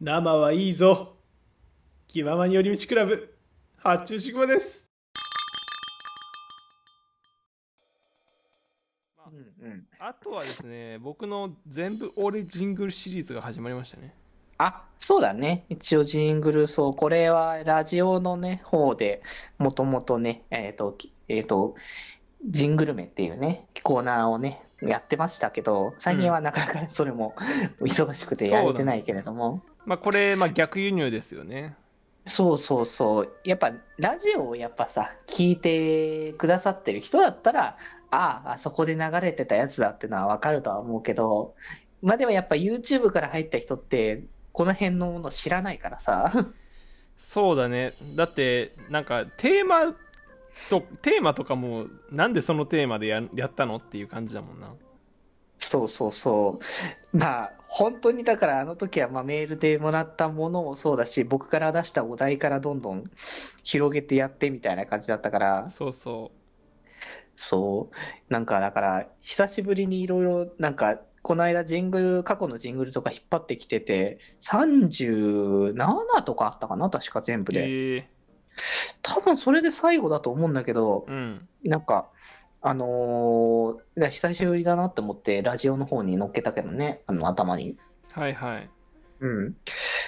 生はいいぞ。気ままに寄り道クラブ。発注シグマです。うんうん、あとはですね僕の全部俺ジングルシリーズが始まりましたね。あ、そうだね。一応ジングル、そう、これはラジオのね、方でもともとね、えっと、きえっと、ジングルメっていうね、コーナーをね、やってましたけど、最近はなかなかそれも 忙しくてやれてないけれども、まあこれ、まあ、逆輸入ですよねそうそうそう。やっぱ、ラジオをやっぱさ、聞いてくださってる人だったら、ああ、あそこで流れてたやつだってのはわかるとは思うけど、まあでもやっぱ YouTube から入った人って、この辺のもの知らないからさ。そうだねだってなんかテーマとテーマとかもなんでそのテーマでややったのっていう感じだもんなそうそうそう。まあ、本当にだからあの時はまあメールでもらったものもそうだし、僕から出したお題からどんどん広げてやってみたいな感じだったから、そうそそう。なんかだから、久しぶりにいろいろ、なんか、この間ジングル、過去のジングルとか引っ張ってきてて、37とかあったかな確か全部うで。ええ多分それで最後だと思うんだけど、うんなんか、あのー久しぶりだなって思って、ラジオの方に載っけたけどね、あの頭に。はいはいうん。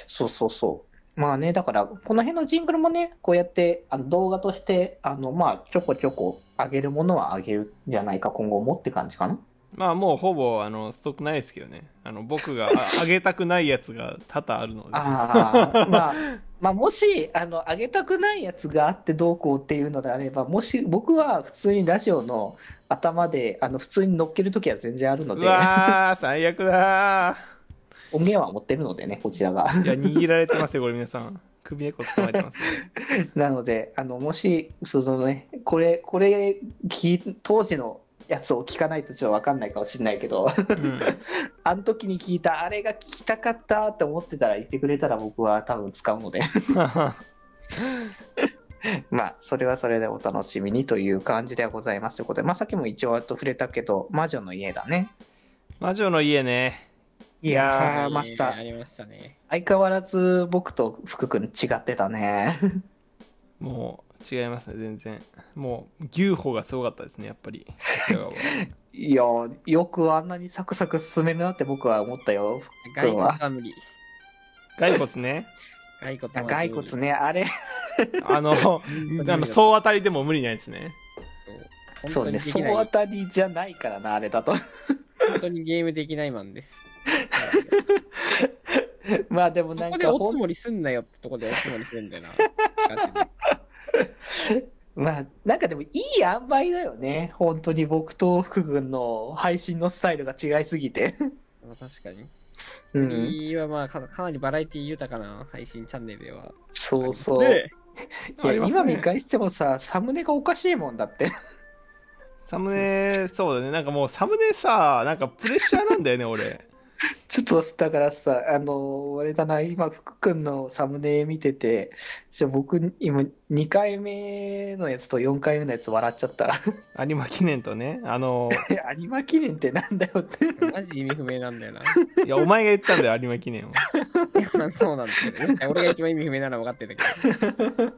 そうそうそう。まあね、だから、この辺のジングルもね、こうやってあの動画として、あの、まあ、ちょこちょこ上げるものは上げるんじゃないか、今後もって感じかな。まあもうほぼあのストックないですけどねあの僕がああげたくないやつが多々あるのでああ、まあ、まあ、もし、あの、上げたくないやつがあってどうこうっていうのであれば、もし、僕は普通にラジオの頭で、あの、普通に乗っけるときは全然あるのうで、わー最悪だ音源は持ってるのでね、こちらが。ーいや握られてますよこれ皆さん。首根っこ捕まえてますよ。なので、あの、もし、そのね、これ、これ、当時のやつを聞かないとちょっとわかんないかもしれないけど、うん あの時に聞いた、あれが聞きたかったって思ってたら言ってくれたら僕は多分使うので、まあ、それはそれでお楽しみにという感じではございますということで、まあ、さっきも一応と触れたけど、魔女の家だね。魔女の家ねいやー、まえーたあ、りましたね。相変わらず僕と福君違ってたね。もう違いますね全然もう牛歩がすごかったですねやっぱり いやー、よくあんなにサクサク進めるなって僕は思ったよ。骸骨は無理。骸骨ね骸骨骸骨ね、あれ、あの あの総当たりでも無理なやつねそうそうね、総当たりじゃないからな、あれだと。本当にゲームできないマンです。まあでもなんここでおつもりすんなよってとこでおつもりするんだよな。まあなんかでもいい塩梅だよね。本当に僕と福君の配信のスタイルが違いすぎて。まあ確かに。うん。いいはまあかかなりバラエティ豊かな配信チャンネルでは。そうそう。でいや今見返してもさ、サムネがおかしいもんだって。サムネそうだねなんかもうサムネさなんかプレッシャーなんだよね俺 ちょっと、だからさ、あの、あれだな、今、福君のサムネ見てて、じゃあ僕、今、2回目のやつと4回目のやつ笑っちゃった。有馬記念とねあの 有馬記念ってなんだよって。マジ意味不明なんだよな。いやお前が言ったんだよ有馬記念を そうなんだけど。俺が一番意味不明なのは分かってんだけど。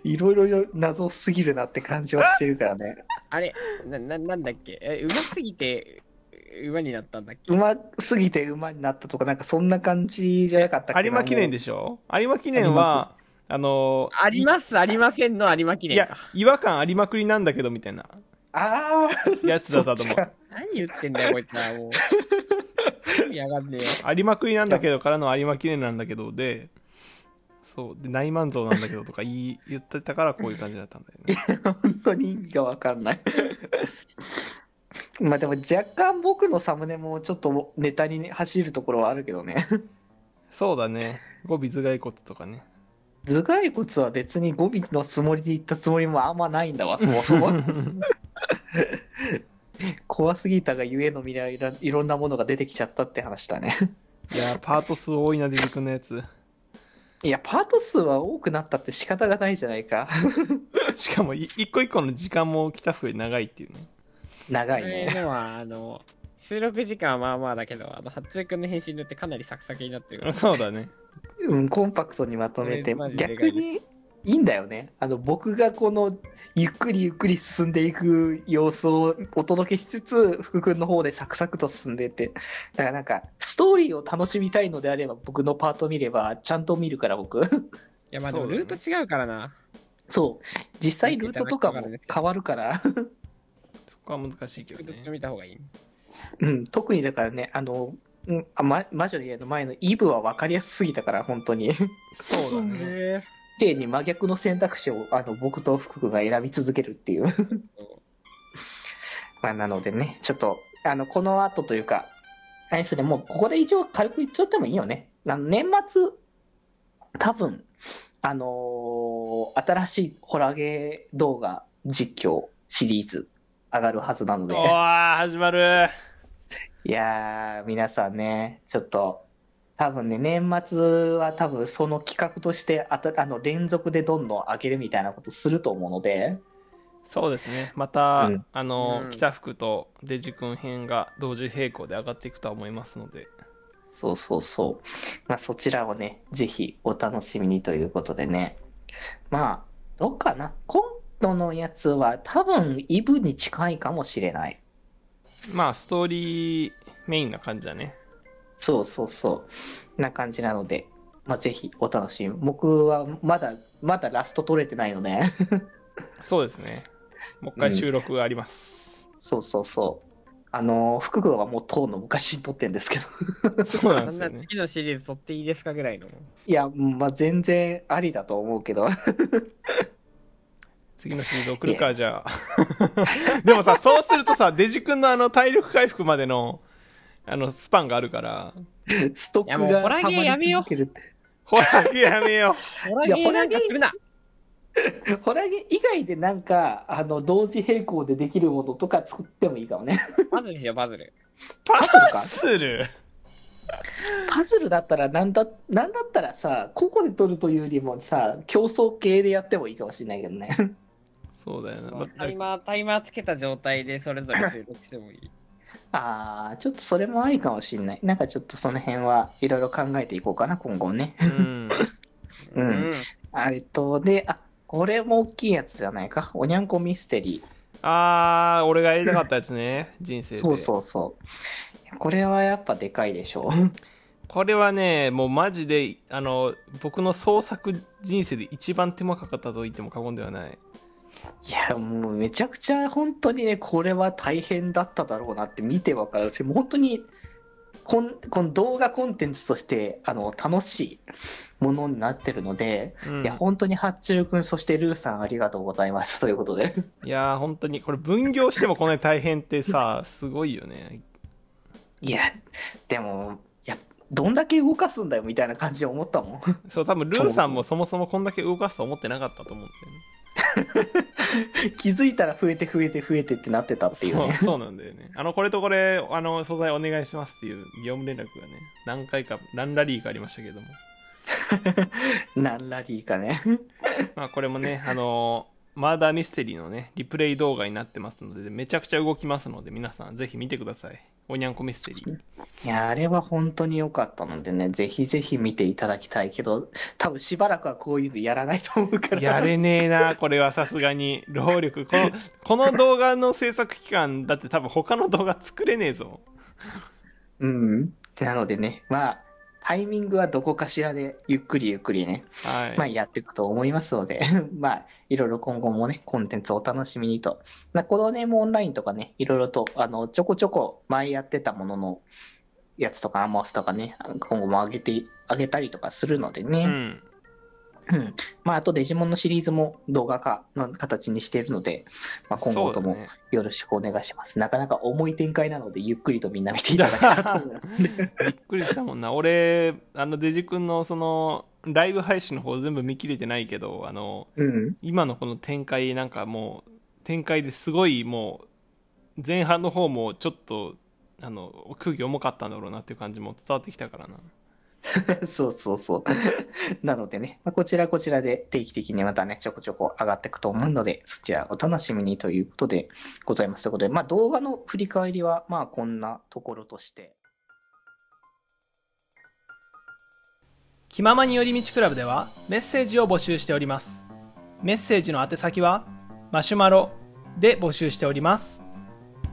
いろいろ謎すぎるなって感じはしてるからね。あれな、な、なんだっけ？え、うますぎて、馬になったんだっけ？うますぎて馬になったとか、なんかそんな感じじゃなかったっけ？有馬記念でししょ？有馬記念はあのあります、ありませんの有馬記いや。違和感ありまくりなんだけどみたいなああ、やつだったと思う何言ってんだよ、こいつはもう。やがんねえよ。ありまくりなんだけどからの有馬記念なんだけどでそうで内満蔵なんだけどとか言い言ってたからこういう感じだったんだよね 本当に意味がわかんない。まあでも若干僕のサムネもちょっとネタに走るところはあるけどね。そうだね語尾頭蓋骨とかね頭蓋骨は別に語尾のつもりで言ったつもりもあんまないんだわ、そもそも。怖すぎたがゆえの未来いろいろんなものが出てきちゃったって話だね。いやパート数多いな出てくんのやついや、パート数は多くなったって仕方がないじゃないか。しかもい一個一個の時間も北福より長いっていうね長いね。のは、あの、収録時間はまあまあだけど、あの、八中くんの返信によってかなりサクサクになってるから。そうだね。うん、コンパクトにまとめて。逆にいいんだよねあの僕がこのゆっくりゆっくり進んでいく様子をお届けしつつ福君の方でサクサクと進んでって。だからなんかストーリーを楽しみたいのであれば僕のパート見ればちゃんと見るから僕。いや、まあでもルート違うからな。そう。実際ルートとかも変わるから、そこは難しいけどね。見た方がいい。うん、特にだからねあのうんあま、魔女の家の前のイブは分かりやすすぎたから本当に。そうだね。へ綺麗に真逆の選択肢をあの僕と福君が選び続けるっていう。ー まあ、なのでね、ちょっと、あの、この後というか、あれですね、もうここで一応軽く言っちゃってもいいよね。あの年末、多分、あのー新しいホラーゲー動画実況シリーズ上がるはずなので。お、ー始まる。いやー、皆さんね、ちょっと、多分ね、年末は多分その企画としてあたあの連続でどんどん上げるみたいなことすると思うので、そうですね。また、うん。あの、うん。北福とデジ君編が同時並行で上がっていくとは思いますので。そうそうそう。まあ、そちらをね、ぜひお楽しみにということでね。まあ、どうかな。今度のやつは多分イブに近いかもしれない。まあストーリーメインな感じだねそうそうそう。な感じなので、まあ、ぜひお楽しみ。僕はまだ、まだラスト取れてないので、そうですねもう一回収録があります、そうそうそう。あの、福君はもう当の昔に撮ってんですけど。そうなんですよね次のシリーズ撮っていいですかぐらいの。いや、まあ、全然ありだと思うけど。次のシリーズ送るかじゃあ。でもさそうするとさデジ君のあの体力回復までのあのスパンがあるから。ストックいやもうがホラーゲーやめよう。溜まり続けるって。ほらやめよホラーゲーなんかするな。ホラーゲー以外でなんか、あの、同時並行でできるものとか作ってもいいかもね。パズルしよう、パズル。うパか。ズル。パズルだったらなんだ、なんだったらさ、個々で取るというよりもさ、競争系でやってもいいかもしれないけどね。そうだよな、まタイマー、タイマーつけた状態でそれぞれ収録してもいい。あー、ちょっとそれもありかもしれない。なんかちょっとその辺はいろいろ考えていこうかな、今後ね。うん うんあえっと、で、あ、これも大きいやつじゃないか。おにゃんこミステリあー俺がやりたかったやつね 人生ー。でそうそうそう。これはやっぱでかいでしょ。これはねもうマジであの僕の創作人生で一番手間かかったと言っても過言ではないいや、もうめちゃくちゃ本当にね、これは大変だっただろうなって見てわかる。し、もう本当にこん、この動画コンテンツとしてあの楽しいものになってるので、うん。いや、本当に八中君、そしてルーさんありがとうございましたということで。いやー本当にこれ分業してもこんなに大変ってさすごいよね。いや、でも、どんだけ動かすんだよみたいな感じで思ったもん。そう多分ルーさんもそもそもこんだけ動かすと思ってなかったと思うん 気づいたら増えて増えて増えてってなってたっていうね。そうそうなんだよねあのこれとこれあの素材お願いしますっていう業務連絡がね何回かランラリーがありましたけども なんラリーかね。まあこれもね、あのーマーダーミステリーのね、リプレイ動画になってますので、めちゃくちゃ動きますので、皆さんぜひ見てください。おにゃんこミステリー。いや、あれは本当に良かったのでね、ぜひぜひ見ていただきたいけど、多分しばらくはこういうのやらないと思うから。やれねえな、これはさすがに。労力。この、この動画の制作期間、だって多分他の動画作れねえぞ。うん。なのでね、まあ、タイミングはどこかしらで、ゆっくりゆっくりね、はい。まあやっていくと思いますので、まあ、いろいろ今後もね、コンテンツをお楽しみにと。まあ、このね、もうオンラインとかね、いろいろと、あの、ちょこちょこ前やってたもののやつとか、アマスとかね、今後も上げて、上げたりとかするのでね。うん。うん。まあ、あとデジモンのシリーズも動画化の形にしているので、まあ、今後ともよろしくお願いします。なかなか重い展開なので、ゆっくりとみんな見ていただきたい と思います。びっくりしたもんな。俺、あの、デジ君のその、ライブ配信の方全部見切れてないけど、あの、うん。今のこの展開なんかもう展開ですごいもう前半の方もちょっとあの空気重かったんだろうなっていう感じも伝わってきたからな そうそうそう。なのでね、まあ、こちらこちらで定期的にまたね、ちょこちょこ上がっていくと思うので、そちらお楽しみにということでございます。ということで、まあ動画の振り返りは、まあこんなところとして。気ままに寄り道クラブではメッセージを募集しておりますメッセージの宛先はマシュマロで募集しております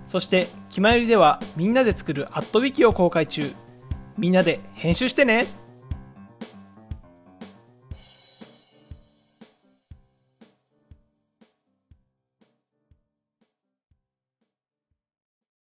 そして気まよりではみんなで作るアットウィキを公開中みんなで編集してね。